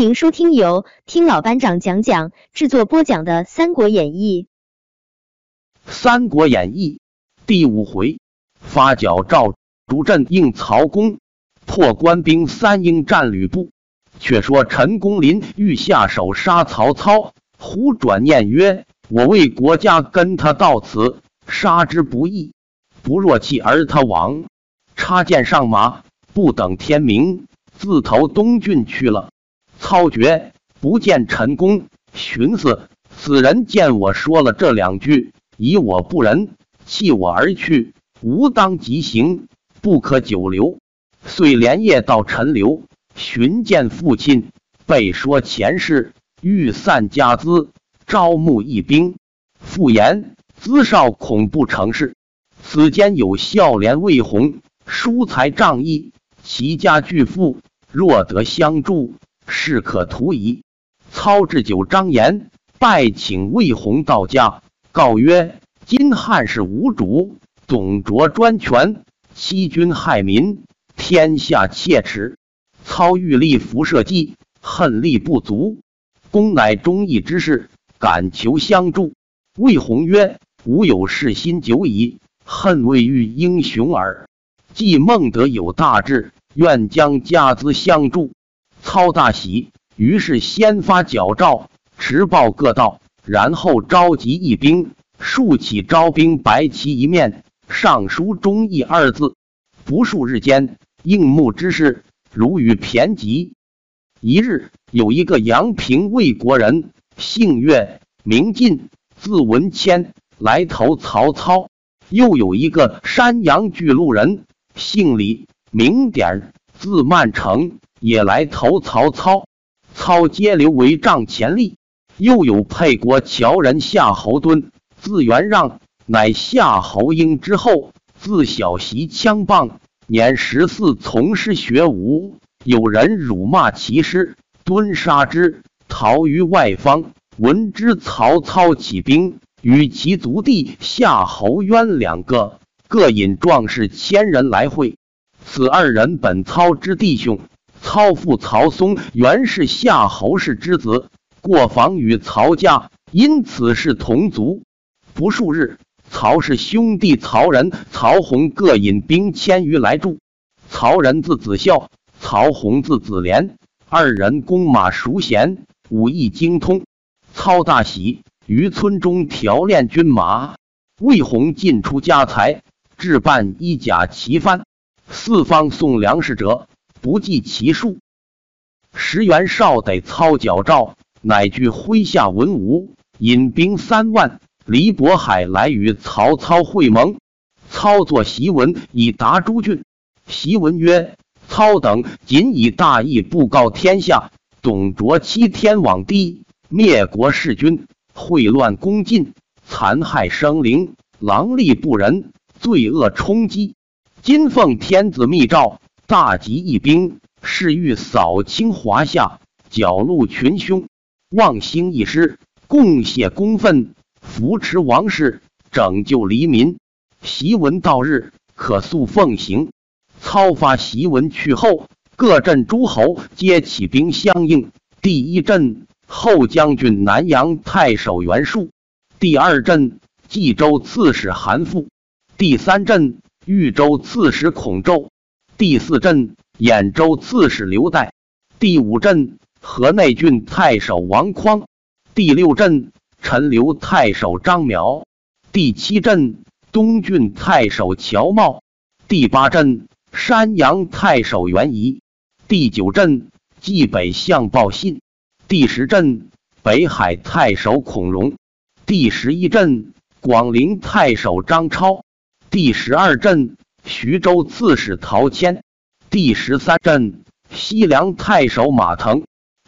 欢迎收听由听老班长讲讲制作播讲的《三国演义》。《三国演义》第五回，发角赵主阵应曹公，破官兵三英战吕布。却说陈宫林欲下手杀曹操，忽转念曰：“我为国家跟他到此，杀之不易，不若弃而他往。”插剑上马，不等天明，自投东郡去了。操觉不见陈公，寻思此人见我说了这两句，以我不仁，弃我而去，吾当即行，不可久留。遂连夜到陈留，寻见父亲，备说前事，欲散家资，招募义兵。复言资少恐不成事，此间有孝廉魏宏。疏财仗义，齐家巨富，若得相助，事可图矣。操置酒张言，拜请魏宏到家，告曰：今汉室无主，董卓专权，欺君害民，天下切齿。操欲立辐射计，恨力不足，公乃忠义之士，敢求相助。魏宏曰：吾有事心久矣，恨未遇英雄耳。既孟德有大志，愿将家资相助。操大喜，于是先发矫诏，持报各道，然后召集义兵，竖起招兵白旗一面，上书“忠义”二字。不数日间，应募之事如雨骈集。一日，有一个阳平魏国人，姓岳，名进，字文谦，来投曹操；又有一个山阳巨鹿人。姓李，名典，字曼成，也来投曹操。操皆留为帐前吏。又有沛国乔人夏侯惇，字元让，乃夏侯婴之后。自小习枪棒，年十四从师学武。有人辱骂其师，蹲杀之，逃于外方。闻之，曹操起兵，与其族弟夏侯渊两个。各引壮士千人来会，此二人本操之弟兄。操父曹嵩原是夏侯氏之子，过房与曹家，因此是同族。不数日，曹氏兄弟曹仁、曹洪各引兵千余来助。曹仁字子孝，曹洪字子廉，二人弓马熟娴，武艺精通。操大喜，于村中调练军马。魏宏进出家财。置办衣甲旗幡，四方送粮食者不计其数。石元绍得操矫诏，乃具麾下文武，引兵三万，离渤海来与曹操会盟。操作檄文以达诸郡。檄文曰：操等仅以大义布告天下，董卓欺天罔地，灭国弑君，秽乱宫禁，残害生灵，狼戾不仁。罪恶冲击，今奉天子密诏，大集一兵，誓欲扫清华夏，剿戮群凶，望兴一师，共谢公愤，扶持王室，拯救黎民。檄文到日，可速奉行。操发檄文去后，各镇诸侯皆起兵相应。第一镇后将军南阳太守袁术，第二镇冀州刺史韩馥。第三镇豫州刺史孔宙，第四镇兖州刺史刘岱，第五镇河内郡太守王匡，第六镇陈留太守张邈，第七镇东郡太守乔瑁，第八镇山阳太守袁仪，第九镇冀北相报信，第十镇北海太守孔融，第十一镇广陵太守张超。第十二镇徐州刺史陶谦，第十三镇西凉太守马腾，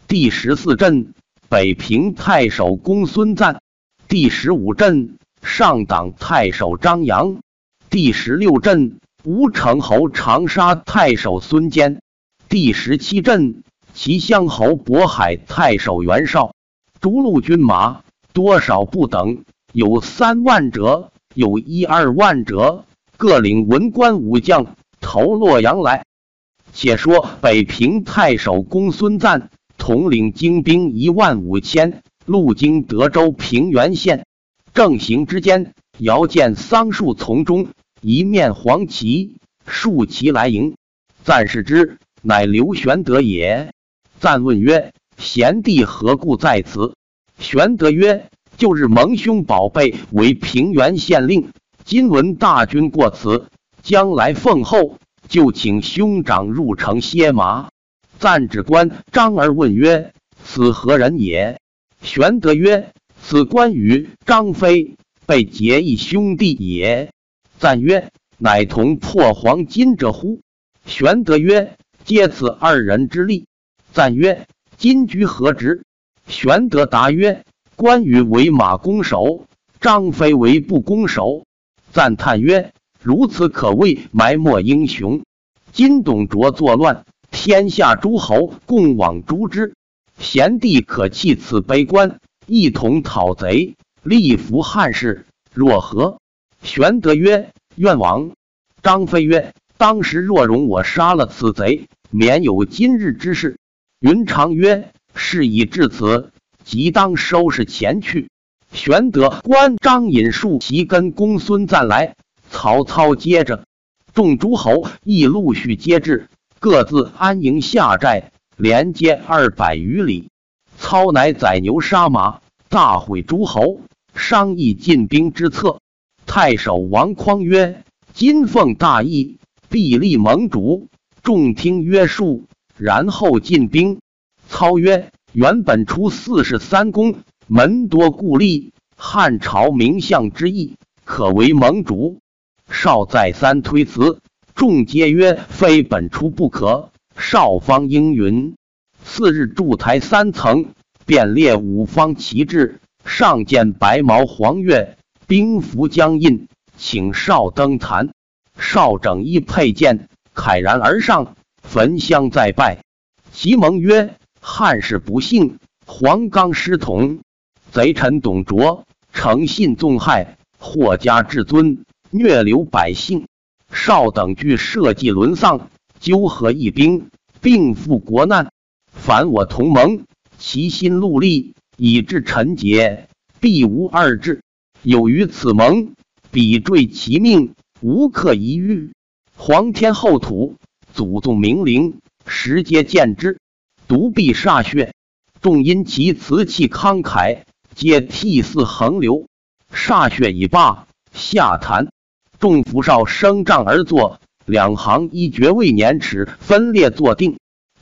第十四镇北平太守公孙瓒，第十五镇上党太守张扬，第十六镇吴城侯长沙太守孙坚，第十七镇齐襄侯渤海太守袁绍。逐鹿军马多少不等，有三万者。有一二万者，各领文官武将投洛阳来。且说北平太守公孙瓒统领精兵一万五千，路经德州平原县。正行之间，遥见桑树丛中一面黄旗，竖旗来迎。赞视之，乃刘玄德也。赞问曰：“贤弟何故在此？”玄德曰：“旧日蒙兄宝贝为平原县令，今闻大军过此，将来奉候，就请兄长入城歇马。”赞指关张而问曰：“此何人也？”玄德曰：“此关羽、张飞被结义兄弟也。”赞曰：“乃同破黄金者乎？”玄德曰：“皆此二人之力。”赞曰：“今居何职？”玄德答曰：“关羽为马弓手，张飞为步弓手。”赞叹曰：“如此可谓埋没英雄。今董卓作乱，天下诸侯共往诛之。贤弟可弃此悲观，一同讨贼，立扶汉室，若何？”玄德曰：“愿往。”张飞曰：“当时若容我杀了此贼，免有今日之事。”云长曰：“事已至此，即当收拾前去。”玄德、关张引数骑跟公孙瓒来，曹操接着，众诸侯亦陆续接至，各自安营下寨，连接二百余里。操乃宰牛杀马，大会诸侯，商议进兵之策。太守王匡曰：“今奉大义，必立盟主，众听约束。”然后进兵。操曰：“原本出四十三公，门多故吏，汉朝名相之意，可为盟主。”少再三推辞，众皆曰：“非本出不可。”少方应允。次日筑台三层，便列五方旗帜，上见白毛黄月，兵符将印，请少登坛。少整衣佩剑，慨然而上，焚香再拜。其盟曰：“汉室不幸，黄冈失统，贼臣董卓诚信纵害，祸家至尊，虐流百姓。少等惧社稷沦丧，纠合义兵，并赴国难。凡我同盟，齐心戮力，以至臣节，必无二志。有于此盟，彼坠其命，无可一遇。皇天厚土，祖宗明灵。”时皆见之，独臂歃血。众因其辞气慷慨，皆涕泗横流。歃血已罢，下坛。众扶少升帐而坐，两行一爵未年齿分列坐定。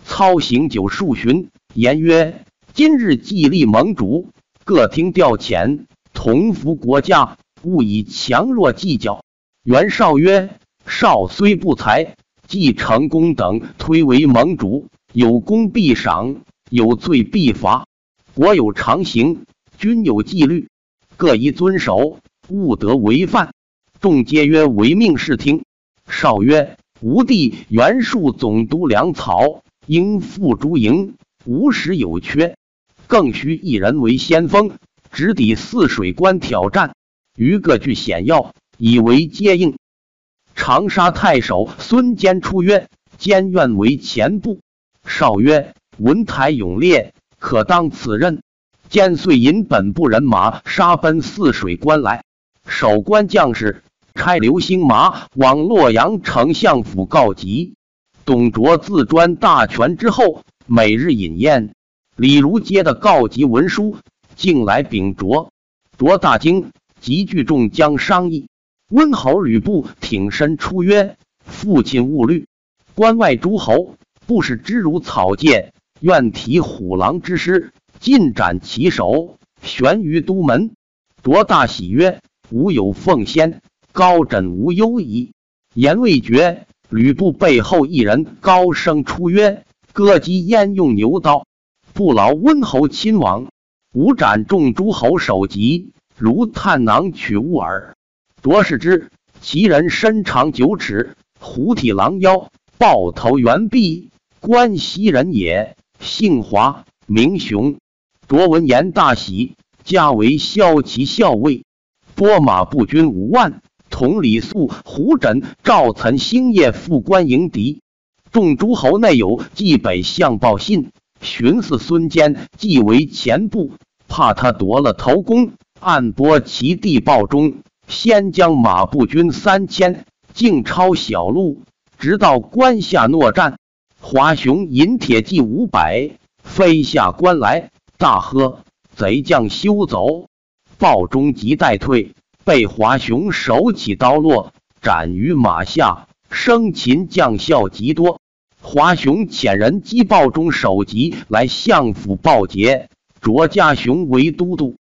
操行酒数巡，言曰：“今日既立盟主，各听调遣，同服国家，勿以强弱计较。”袁绍曰：“少虽不才。”既成功等推为盟主，有功必赏，有罪必罚。国有常刑，均有纪律，各宜遵守，勿得违犯。众皆曰：“唯命是听。”少曰：“吾弟袁术总督粮草，应付诸营，无时有缺，更需一人为先锋，直抵泗水关挑战，于各据险要，以为接应。”长沙太守孙坚出曰：“坚愿为前部。”少曰：“文台勇烈，可当此任。”坚遂引本部人马杀奔泗水关来。守关将士差流星马往洛阳丞相府告急。董卓自专大权之后，每日饮宴。李儒接的告急文书，竟来禀卓。卓大惊，急聚众将商议。温侯吕布挺身出曰：“父亲勿虑，关外诸侯不使之如草芥，愿提虎狼之师，尽斩其首，悬于都门。”卓大喜曰：“吾有奉先，高枕无忧矣。”言未绝，吕布背后一人高声出曰：“割鸡焉用牛刀？不劳温侯亲往，吾斩众诸侯首级，如探囊取物耳。”卓视之，其人身长九尺，虎体狼腰，豹头猿臂，关西人也，姓华，名雄。卓闻言大喜，加为骁骑校尉，拨马步军五万，同李肃、胡轸、赵岑星夜赴关迎敌。众诸侯内有冀北相报信，寻思孙坚既为前部，怕他夺了头功，暗拨其地报中，先将马步军三千径抄小路，直到关下诺战。华雄引铁骑五百飞下关来，大喝：“贼将休走！”鲍中即待退，被华雄手起刀落，斩于马下。生擒将校极多。华雄遣人击鲍中首级来相府报捷，卓家雄为都督。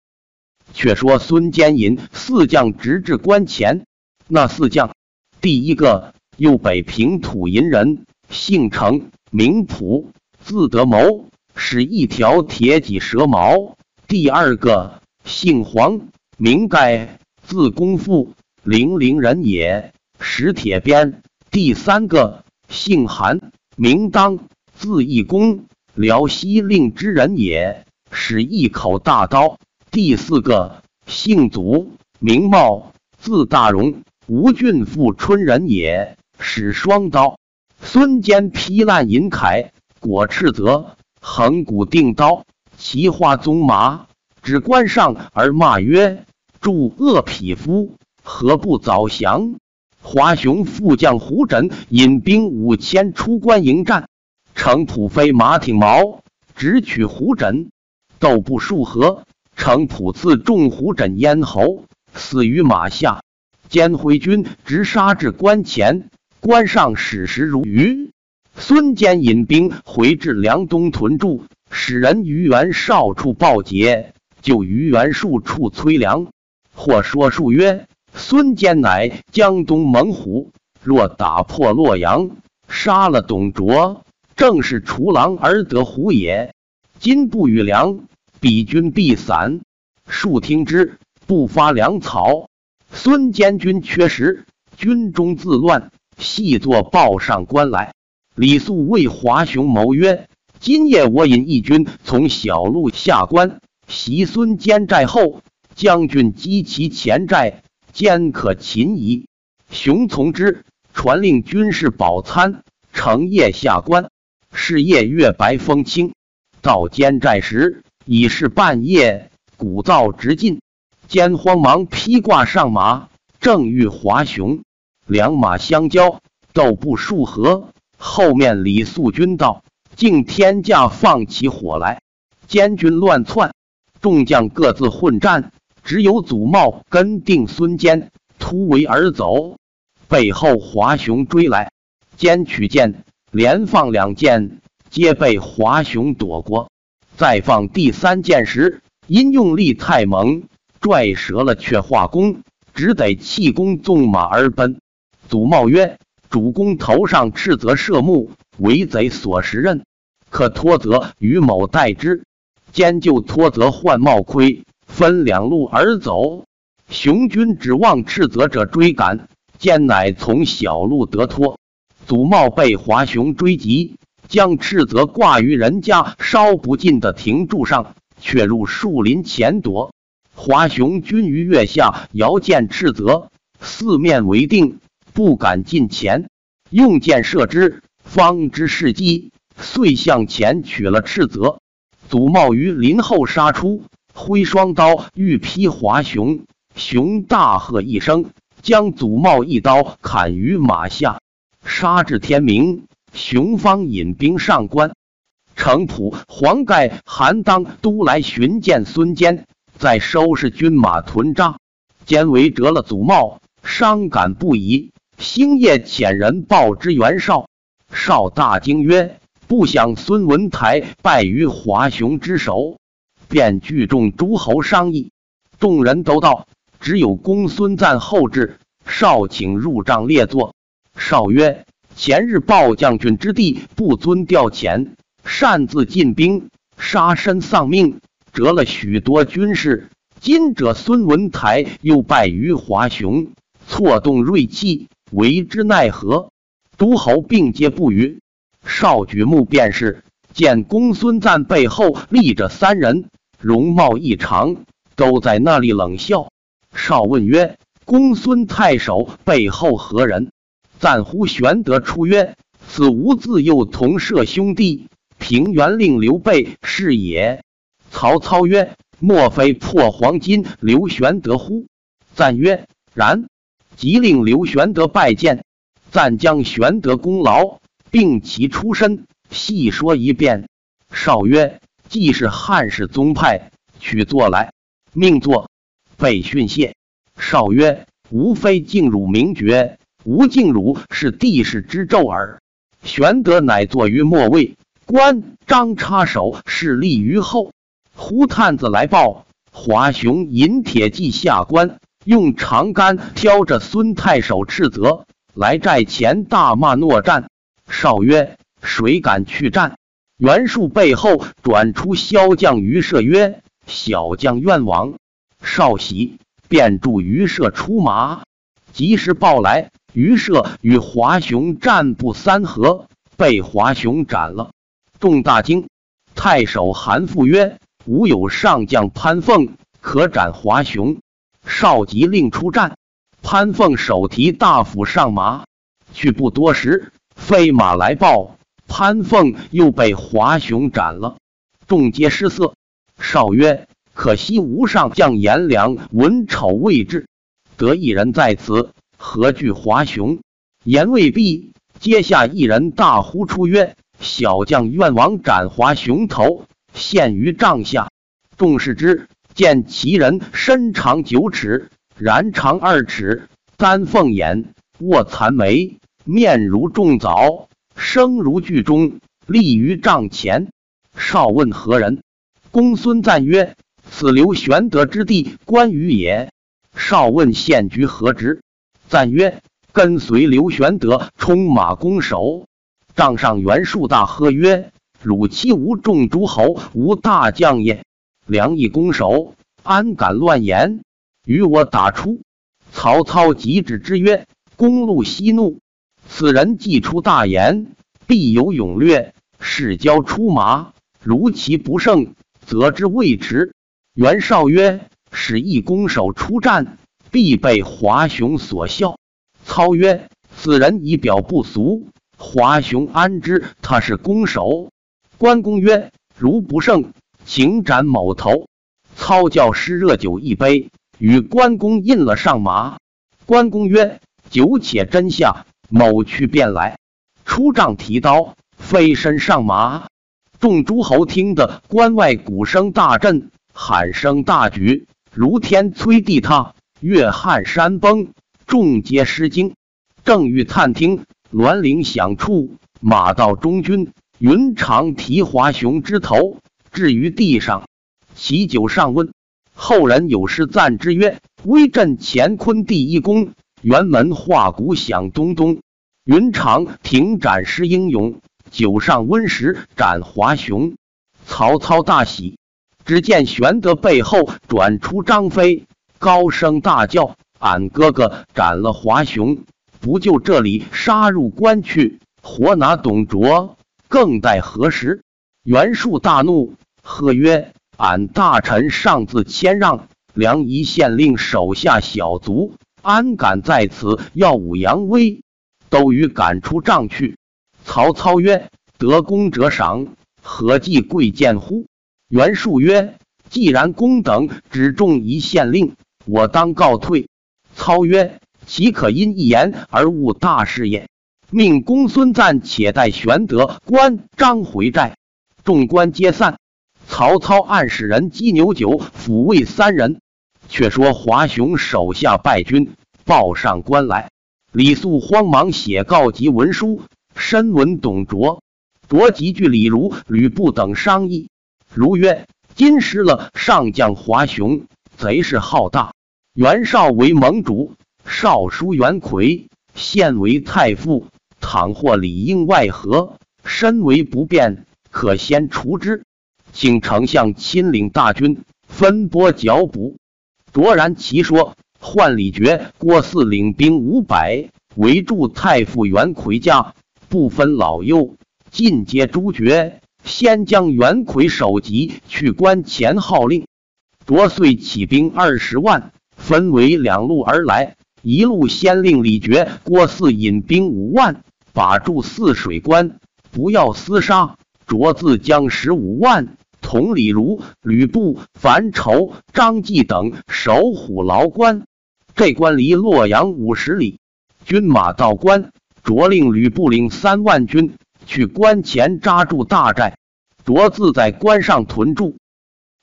却说孙坚引四将直至关前，那四将第一个右北平土银人，姓程，名普，字德谋，使一条铁脊蛇矛；第二个姓黄，名盖，字公父，零陵人也，使铁鞭；第三个姓韩。名当，字义公，辽西令之人也，使一口大刀。第四个姓祖，名茂，字大荣，吴郡富春人也，使双刀。孙坚劈烂银铠，裹赤泽，横骨定刀，骑花纵马，指关上而骂曰：“助恶匹夫，何不早降？”华雄副将胡轸引兵五千出关迎战，程普飞马挺矛，直取胡轸，斗不数合，程普刺中胡轸咽喉，死于马下。监挥军直杀至关前，关上矢石如雨。孙坚引兵回至梁东屯驻，使人于元少处报捷，就于袁术处催粮。或说数曰。孙坚乃江东猛虎，若打破洛阳，杀了董卓，正是除狼而得虎也。今不与粮，彼军必散。庶听之，不发粮草。孙坚军缺食，军中自乱，细作报上官来。李肃为华雄谋曰：“今夜我引义军从小路下关，袭孙坚寨后，将军击其前寨。”坚可擒矣。雄从之，传令军士饱餐，乘夜下关。是夜月白风清，到坚寨时已是半夜，鼓噪直进。坚慌忙披挂上马，正遇华雄，两马相交，斗不数合。后面李素军道，竟天驾放起火来，监军乱窜，众将各自混战。只有祖茂跟定孙坚突围而走，背后华雄追来，坚取剑连放两箭，皆被华雄躲过。再放第三箭时，因用力太猛，拽折了却化弓，只得弃弓纵马而奔。祖茂曰：“主公头上赤泽射目，为贼所食刃，可托责于某代之。”兼就托责换帽盔。分两路而走，雄军指望斥责者追赶，坚乃从小路得脱。祖茂被华雄追及，将斥责挂于人家烧不尽的亭柱上，却入树林前躲。华雄军于月下遥见斥责，四面为定，不敢近前，用箭射之，方知是机，遂向前取了斥责。祖茂于林后杀出。挥双刀欲劈华雄，雄大喝一声，将祖茂一刀砍于马下，杀至天明。雄方引兵上关，程普、黄盖、韩当都来寻见孙坚，在收拾军马屯扎。坚为折了祖茂，伤感不已。星夜遣人报之袁绍，绍大惊曰：“不想孙文台败于华雄之手。”便聚众诸侯商议，众人都到，只有公孙瓒后至。少请入帐列坐。少曰：“前日报将军之地不遵调遣，擅自进兵，杀身丧命，折了许多军士。今者孙文台又败于华雄，错动锐气，为之奈何？”诸侯并皆不语。少举目便是，见公孙瓒背后立着三人。容貌异常，都在那里冷笑。少问曰：“公孙太守背后何人？”赞呼玄德出曰：“此吾自幼同舍兄弟，平原令刘备是也。曹操曰：“莫非破黄金刘玄德乎？”赞曰：“然。”即令刘玄德拜见，赞将玄德功劳，并其出身细说一遍。少曰：“既是汉室宗派，取坐来。”命坐。被训谢。少曰：“吾非敬汝名爵，吾敬汝是帝室之胄耳。”玄德乃坐于末位，关张插手侍立于后。胡探子来报，华雄引铁骑下关，用长杆挑着孙太守斥责，来寨前大骂诺战。少曰：“谁敢去战？”袁术背后转出骁将于射曰：“小将愿往。”少喜，便助于射出马，及时报来。于射与华雄战不三合，被华雄斩了。众大惊。太守韩馥曰：“吾有上将潘凤，可斩华雄。”少即令出战。潘凤手提大斧上马，去不多时，飞马来报，潘凤又被华雄斩了。众皆失色。少曰。可惜无上将颜良文丑未至，得一人在此，何惧华雄？言未毕，阶下一人大呼出曰：“小将愿往斩华雄头，献于帐下。”众视之，见其人身长九尺，然长二尺，丹凤眼，卧蚕眉，面如重枣，声如巨钟，立于帐前。少问何人？公孙瓒曰。此刘玄德之弟关羽也。少问县局何职？赞曰：跟随刘玄德冲马弓手。帐上袁术大喝曰：汝欺吾众诸侯，无大将也！良义攻守，安敢乱言？与我打出！曹操急止之曰：公路息怒，此人既出大言，必有勇略。使交出马，如其不胜，则之未迟。袁绍曰：“使一攻守出战，必被华雄所笑。”操曰：“此人仪表不俗，华雄安知他是攻守？”关公曰：“如不胜，请斩某头。”操教施热酒一杯，与关公印了上马。关公曰：“酒且斟下，某去便来。”出帐提刀，飞身上马。众诸侯听得关外鼓声大震。喊声大举，如天摧地塌，越撼山崩，众皆失惊。正欲探听，栾铃响处，马到中军，云长提华雄之头置于地上，喜酒上温。后人有诗赞之曰：“威震乾坤第一功，辕门画鼓响咚咚。云长停斩诗英勇，酒上温时斩华雄。”曹操大喜。只见玄德背后转出张飞，高声大叫：“俺哥哥斩了华雄，不就这里杀入关去，活拿董卓，更待何时？”袁术大怒，喝曰：“俺大臣上自谦让，梁夷县令手下小卒，安敢在此耀武扬威？都与赶出帐去！”曹操曰：“得功者赏，何计贵贱乎？”袁术曰：“既然公等只中一县令，我当告退。”操曰：“岂可因一言而误大事也？”命公孙瓒且带玄德、关张回寨。众官皆散。曹操暗使人击牛酒抚慰三人。却说华雄手下败军，报上关来。李肃慌忙写告急文书，深闻董卓。卓即聚李儒、吕布等商议。如曰：“今失了上将华雄，贼势浩大。袁绍为盟主，少叔袁魁现为太傅，倘或里应外合，身为不便，可先除之。请丞相亲领大军，分拨剿捕。”卓然其说，换李傕、郭汜领兵五百，围住太傅袁魁家，不分老幼，尽皆诛绝。先将袁魁首级去关前号令，卓遂起兵二十万，分为两路而来。一路先令李傕、郭汜引兵五万，把住泗水关，不要厮杀。卓自将十五万同李儒、吕布、樊稠、张济等守虎牢关。这关离洛阳五十里，军马到关，卓令吕布领三万军。去关前扎住大寨，卓自在关上屯住。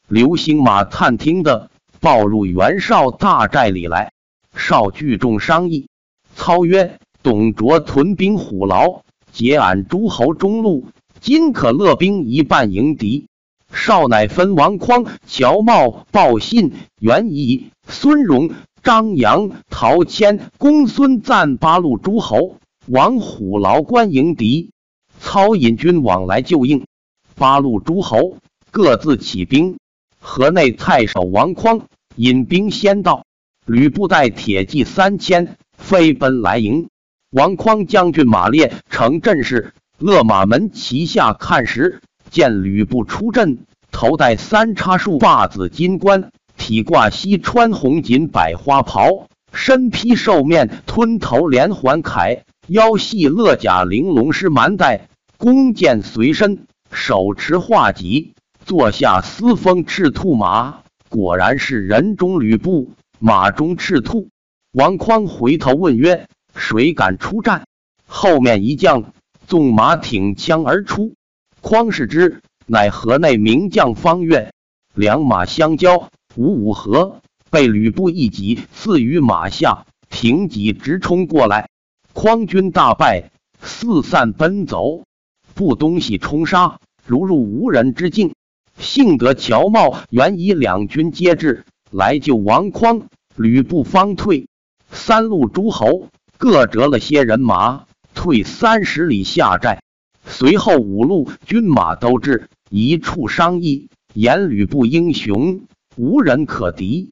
刘兴马探听的报入袁绍大寨里来，绍聚众商议，操曰：“董卓屯兵虎牢，截俺诸侯中路，今可勒兵一半迎敌。”少乃分王匡、乔瑁、鲍信、袁仪、孙荣。张扬、陶谦、公孙瓒八路诸侯往虎牢关迎敌，操引军往来救应。八路诸侯各自起兵。河内太守王匡引兵先到，吕布带铁骑三千飞奔来迎。王匡将军马列乘阵势，勒马门旗下看时，见吕布出阵，头戴三叉树发紫金冠。体挂西川红锦百花袍，身披兽面吞头连环铠，腰系勒甲玲珑狮蛮带，弓箭随身，手持画戟，坐下司风赤兔马，果然是人中吕布，马中赤兔。王匡回头问曰：“谁敢出战？”后面一将纵马挺枪而出，匡视之，乃河内名将方悦，两马相交。五五合被吕布一戟刺于马下，挺戟直冲过来，匡军大败，四散奔走。布东西冲杀，如入无人之境。幸得乔瑁、袁以两军皆至，来救王匡，吕布方退。三路诸侯各折了些人马，退三十里下寨。随后五路军马都至，一处商议，言吕布英雄。无人可敌。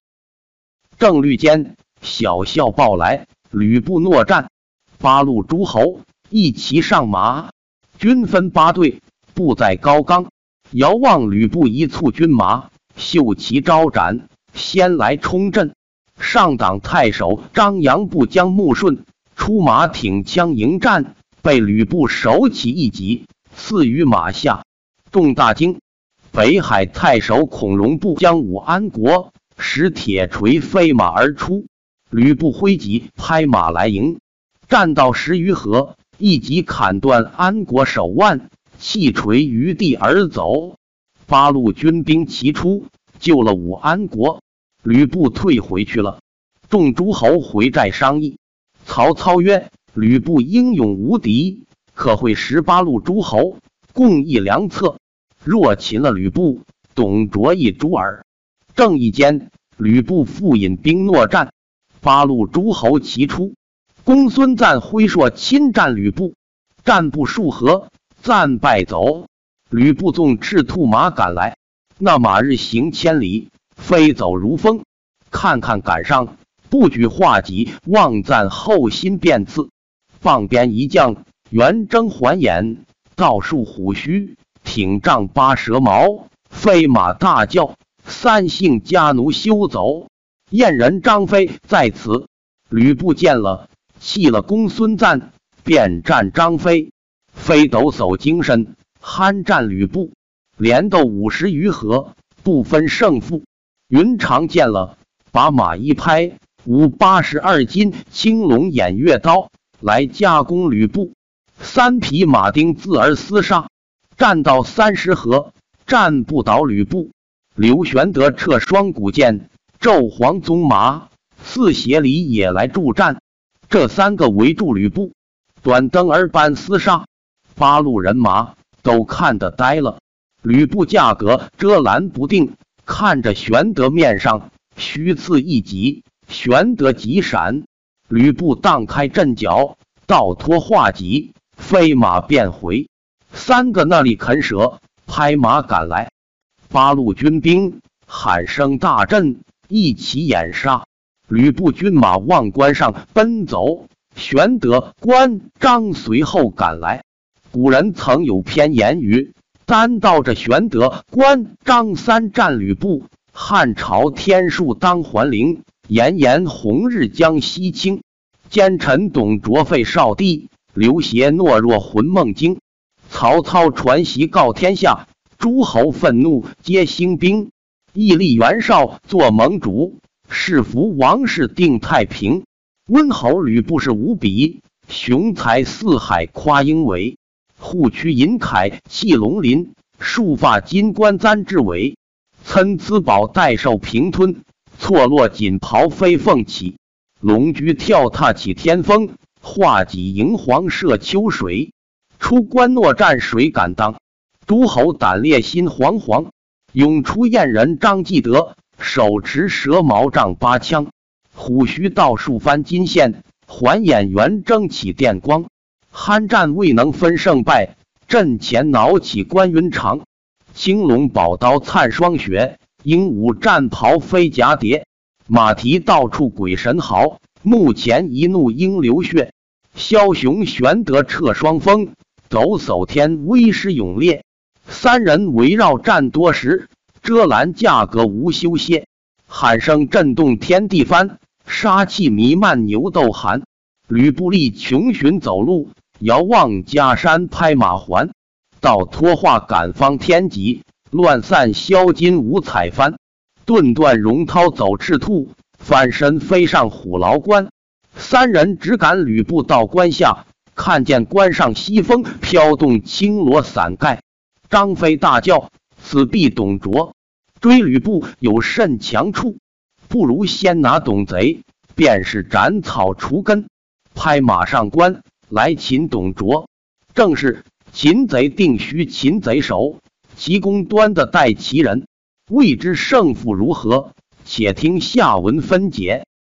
正律间，小校报来，吕布诺战。八路诸侯一齐上马，军分八队，布在高冈。遥望吕布一簇军马，秀旗招展，先来冲阵。上党太守张扬部将穆顺出马挺枪迎战，被吕布手起一戟刺于马下，众大惊。北海太守孔融部将武安国使铁锤飞马而出，吕布挥戟拍马来迎，战到十余合，一戟砍断安国手腕，弃锤于地而走。八路军兵齐出，救了武安国，吕布退回去了。众诸侯回寨商议，曹操曰：“吕布英勇无敌，可会十八路诸侯，共议良策。”若擒了吕布，董卓亦诛耳。正义间，吕布复引兵搦战，八路诸侯齐出。公孙瓒挥槊侵战吕布，战不数合，瓒败走。吕布纵赤兔马赶来，那马日行千里，飞走如风。看看赶上，不举画戟，望瓒后心便刺。傍边一将圆睁环眼，倒竖虎须。挺丈八蛇矛，飞马大叫：“三姓家奴休走！”燕人张飞在此。吕布见了，弃了公孙瓒，便战张飞。飞抖擞精神，酣战吕布，连斗五十余合，不分胜负。云长见了，把马一拍，舞八十二斤青龙偃月刀来加攻吕布。三匹马丁自而厮杀。战到三十合，战不倒吕布。刘玄德撤双股剑，骤黄鬃马，四协里也来助战。这三个围住吕布，短灯儿般厮杀，八路人马都看得呆了。吕布价格遮拦不定，看着玄德面上虚刺一戟，玄德急闪，吕布荡开阵脚，倒脱画戟，飞马便回。三个那里肯舍，拍马赶来。八路军兵喊声大震，一起掩杀。吕布军马往关上奔走，玄德、关张随后赶来。古人曾有篇言语：“单道着玄德、关张三战吕布，汉朝天数当还灵。炎炎红日将西倾，奸臣董卓废少帝，刘协懦弱魂梦惊。”曹操传檄告天下，诸侯愤怒，皆兴兵。义立袁绍做盟主，是服王室，定太平。温侯吕布是无比，雄才四海，夸英伟。护躯银铠气龙鳞，束发金冠簪雉尾。参差宝带兽平吞，错落锦袍飞凤起。龙驹跳踏起天风，画戟迎黄射秋水。出关诺战谁敢当？诸侯胆烈心惶惶。涌出燕人张继德，手持蛇矛丈八枪。虎须倒竖翻金线，环眼圆睁起电光。酣战未能分胜败，阵前恼起关云长。青龙宝刀灿霜雪，鹦鹉战袍飞蛱蝶。马蹄到处鬼神嚎，目前一怒应流血。枭雄玄德掣双峰，抖擞天威势勇烈。三人围绕战多时，遮拦价格无休歇。喊声震动天地翻。杀气弥漫牛斗寒，吕布立穷寻走路，遥望家山拍马还。到脱化赶方天戟，乱散销金五彩幡。顿断荣涛走赤兔，翻身飞上虎牢关。三人只赶吕布到关下，看见关上西风飘动青罗伞盖。张飞大叫：“此必董卓！追吕布有甚强处？”不如先拿董贼，便是斩草除根。拍马上关来擒董卓，正是擒贼定须擒贼手，其功端的待其人。未知胜负如何，且听下文分解。